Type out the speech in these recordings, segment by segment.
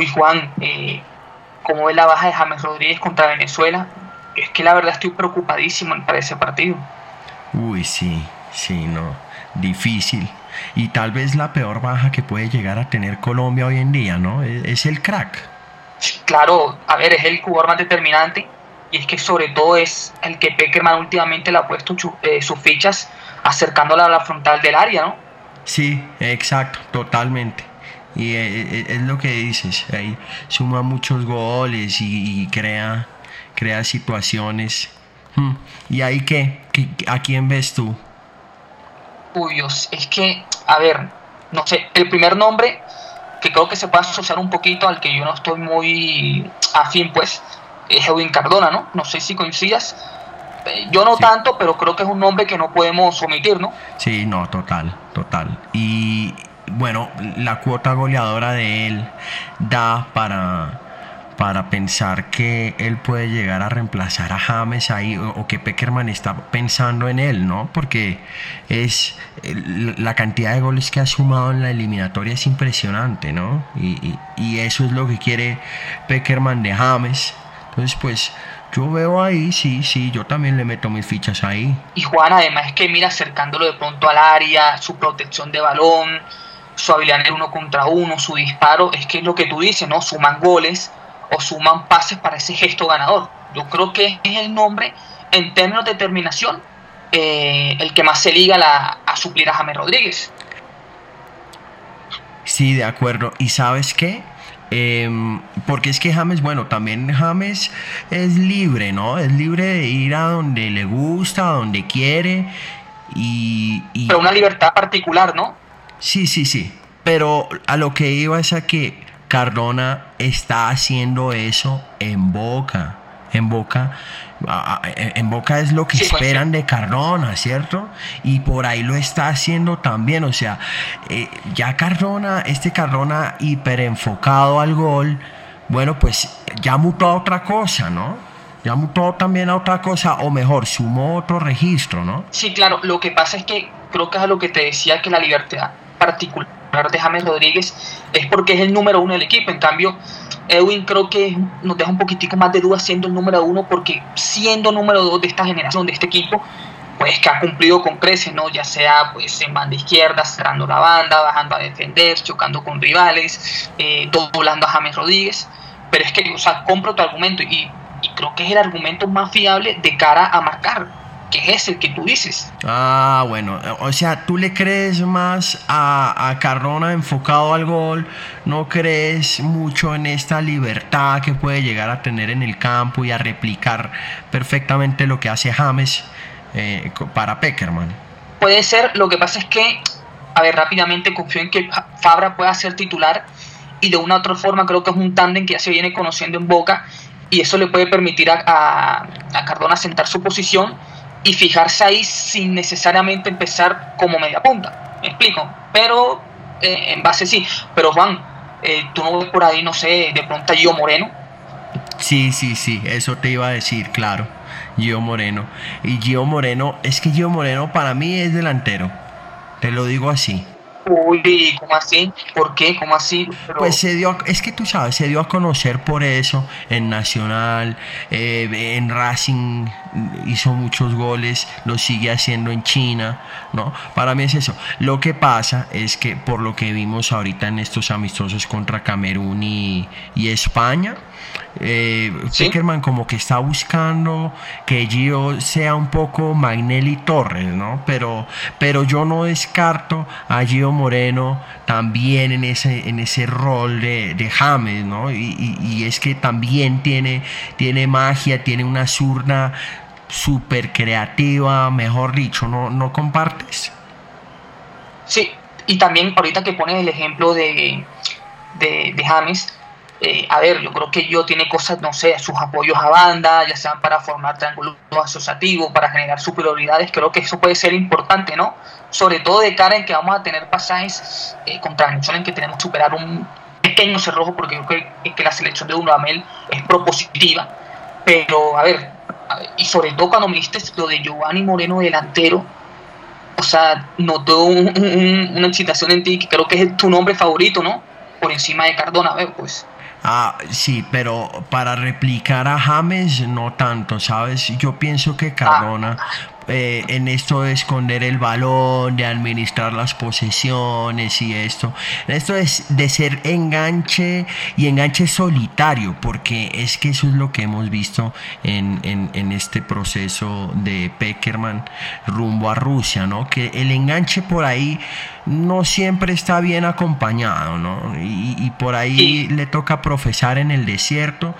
Uy, Juan, eh, ¿cómo ve la baja de James Rodríguez contra Venezuela? Es que la verdad estoy preocupadísimo para ese partido. Uy, sí, sí, no. Difícil. Y tal vez la peor baja que puede llegar a tener Colombia hoy en día, ¿no? Es, es el crack. Claro, a ver, es el jugador más determinante y es que sobre todo es el que Peckerman últimamente le ha puesto eh, sus fichas acercándola a la frontal del área, ¿no? Sí, exacto, totalmente. Y eh, eh, es lo que dices, ahí suma muchos goles y, crea, crea situaciones. Hmm. ¿Y ahí qué? ¿A quién ves tú? Uy, Dios, es que, a ver, no sé, el primer nombre que creo que se puede asociar un poquito al que yo no estoy muy afín, pues, es Edwin Cardona, ¿no? No sé si coincidas. Eh, yo no tanto, pero creo que es un nombre que no podemos omitir, ¿no? Sí, no, total, total. Y bueno, la cuota goleadora de él da para para pensar que él puede llegar a reemplazar a James ahí o, que Peckerman está pensando en él, ¿no? Porque es la cantidad de goles que ha sumado en la eliminatoria es impresionante, ¿no? Y, y eso es lo que quiere Peckerman de James. Entonces, pues yo veo ahí, sí, sí, yo también le meto mis fichas ahí. Y Juan, además es que mira, acercándolo de pronto al área, su protección de balón, su habilidad en uno contra uno, su disparo, es que es lo que tú dices, ¿no? Suman goles o suman pases para ese gesto ganador. Yo creo que es el nombre, en términos de determinación, eh, el que más se liga a suplir a James Rodríguez. Sí, de acuerdo. ¿Y sabes qué? Em, porque es que James, bueno, también James es libre, ¿no? Es libre de ir a donde le gusta, a donde quiere. Y, y, Pero una libertad particular, ¿no? Sí, sí, sí. Pero a lo que iba es a que Cardona está haciendo eso en Boca. En Boca, en Boca es lo que pues, esperan de Cardona, ¿cierto? Y por ahí lo está haciendo también. O sea, eh, ya Cardona, este Cardona hiper enfocado al gol, bueno, pues ya mutó a otra cosa, ¿no? Ya mutó también a otra cosa, o mejor, sumó otro registro, ¿no? Sí, claro. Lo que pasa es que creo que es a lo que te decía que la libertad particular de James Rodríguez es porque es el número uno del equipo. En cambio, Edwin creo que nos deja un poquitico más de duda siendo el número uno, porque siendo número dos de esta generación, de este equipo, pues que ha cumplido con creces, ¿no? Ya sea pues en banda izquierda, cerrando la banda, bajando a defender, chocando con rivales, eh, doblando a James Rodríguez. Pero es que, o sea, compro tu argumento y, y creo que es el argumento más fiable de cara a marcar que es el que tú dices. Ah, bueno, o sea, tú le crees más a, a Cardona enfocado al gol, no crees mucho en esta libertad que puede llegar a tener en el campo y a replicar perfectamente lo que hace James eh, para Peckerman. Puede ser, lo que pasa es que, a ver, rápidamente confío en que Fabra pueda ser titular y de una u otra forma creo que es un tándem que ya se viene conociendo en Boca y eso le puede permitir a, a, a Cardona sentar su posición y fijarse ahí sin necesariamente empezar como media punta. ¿Me explico? Pero eh, en base sí. Pero Juan, eh, tú no ves por ahí, no sé, de pronto a Gio Moreno. Sí, sí, sí, eso te iba a decir, claro. Gio Moreno. Y Gio Moreno, es que Gio Moreno para mí es delantero. Te lo digo así. Uy, ¿cómo así? ¿Por qué? ¿Cómo así? Pues se dio, es que tú sabes, se dio a conocer por eso en Nacional, eh, en Racing hizo muchos goles, lo sigue haciendo en China, ¿no? Para mí es eso. Lo que pasa es que por lo que vimos ahorita en estos amistosos contra Camerún y, y España, eh, como que está buscando que Gio sea un poco Magnelli Torres, ¿no? Pero, pero yo no descarto a Gio Moreno también en ese, en ese rol de, James, ¿no? Y, es que también tiene, tiene magia, tiene una zurda súper creativa, mejor dicho, ¿no, ¿no compartes? Sí, y también ahorita que pones el ejemplo de, de, de James, eh, a ver, yo creo que yo tiene cosas, no sé, sus apoyos a banda, ya sean para formar triángulos asociativos, para generar superioridades, creo que eso puede ser importante, ¿no? Sobre todo de cara en que vamos a tener pasajes eh, Venezuela en que tenemos que superar un pequeño cerrojo, porque yo creo que, la selección de Dudamel es propositiva, pero a ver, y sobre todo cuando me diste lo de Giovanni Moreno delantero, o sea, notó una excitación en ti que creo que es tu nombre favorito, ¿no? Por encima de Cardona, pues. Ah, sí, pero para replicar a James no tanto, ¿sabes? Yo pienso que Cardona eh, en esto de esconder el balón, de administrar las posesiones y esto. Esto es de ser enganche y enganche solitario, porque es que eso es lo que hemos visto en, este proceso de Peckerman rumbo a Rusia, ¿no? Que el enganche por ahí no siempre está bien acompañado, ¿no? Y, por ahí le toca profesar en el desierto.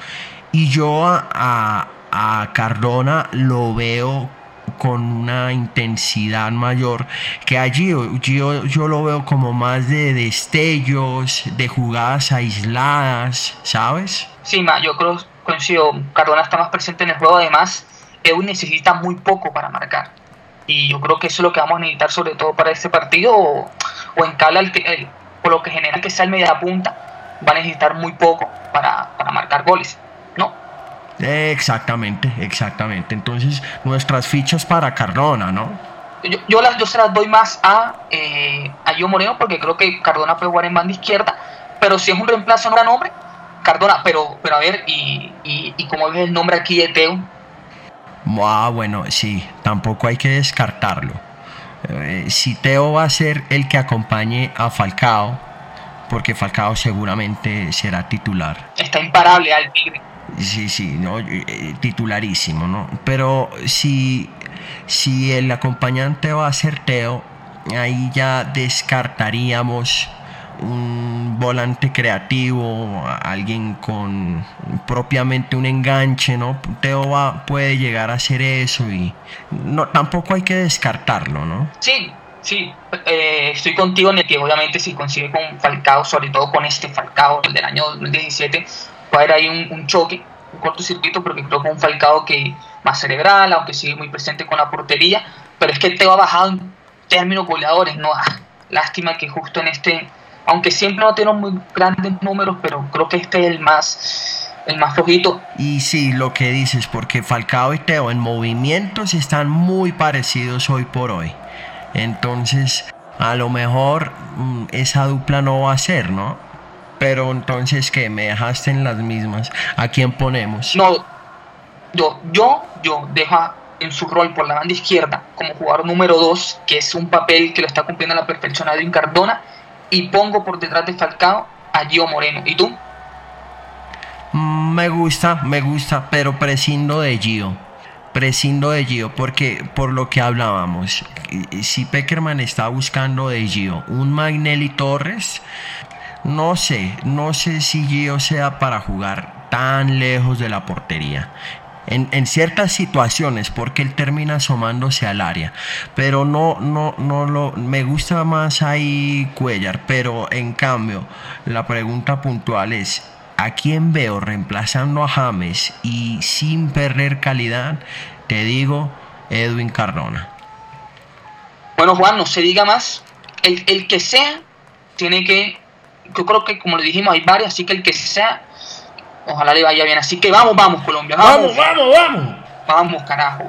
Y yo a, a Cardona lo veo con una intensidad mayor que allí yo, yo lo veo como más de destellos, de jugadas aisladas, ¿sabes? Sí, ma, yo creo, coincido, Cardona está más presente en el juego, además, EU necesita muy poco para marcar. Y yo creo que eso es lo que vamos a necesitar sobre todo para este partido, o, en Cala, por lo que genera que sea el media punta, va a necesitar muy poco para, para marcar goles, Exactamente, exactamente. Entonces, nuestras fichas para Cardona, ¿no? Yo, yo, las, yo se las doy más a, eh, a Gio Moreno porque creo que Cardona puede jugar en banda izquierda, pero si es un reemplazo no era nombre, Cardona, pero, pero a ver, y, y, como ves el nombre aquí de Teo. Ah, bueno, sí, tampoco hay que descartarlo. Eh, si Teo va a ser el que acompañe a Falcao, porque Falcao seguramente será titular. Está imparable al Tigre. Sí, sí, ¿no? Eh, titularísimo, ¿no? Pero si, si el acompañante va a ser Teo, ahí ya descartaríamos un volante creativo, alguien con propiamente un enganche, ¿no? Teo va, puede llegar a hacer eso y no, tampoco hay que descartarlo, ¿no? Sí, sí, eh, estoy contigo en el que obviamente si consigue con Falcao, sobre todo con este Falcao del año 2017, puede haber ahí un, choque, un cortocircuito, porque creo que un Falcao que más cerebral, aunque sigue muy presente con la portería, pero es que te ha bajado en términos goleadores, ¿no? Ah, lástima que justo en este, aunque siempre no tiene muy grandes números, pero creo que este es el más el más flojito. Y sí, lo que dices, porque Falcao y Teo en movimientos están muy parecidos hoy por hoy. Entonces, a lo mejor mm, esa dupla no va a ser, ¿no? Pero entonces, ¿qué? ¿Me dejaste en las mismas? ¿A quién ponemos? No, yo, yo, yo dejo en su rol por la banda izquierda como jugador número 2, que es un papel que lo está cumpliendo a la perfección a Edwin Cardona, y pongo por detrás de Falcao a Gio Moreno. ¿Y tú? Mm, me gusta, me gusta, pero prescindo de Gio. Prescindo de Gio porque por lo que hablábamos, si Peckerman está buscando de Gio un Magnelli Torres, no sé, no sé si Gio sea para jugar tan lejos de la portería. En, ciertas situaciones porque él termina asomándose al área. Pero no no no lo me gusta más ahí Cuellar pero en cambio la pregunta puntual es a quién veo reemplazando a James y sin perder calidad te digo Edwin Cardona. Bueno Juan no se diga más. El, el que sea tiene que yo creo que como le dijimos hay varios, así que el que sea, ojalá le vaya bien. Así que vamos, vamos Colombia. Vamos, vamos, vamos. Vamos, carajo.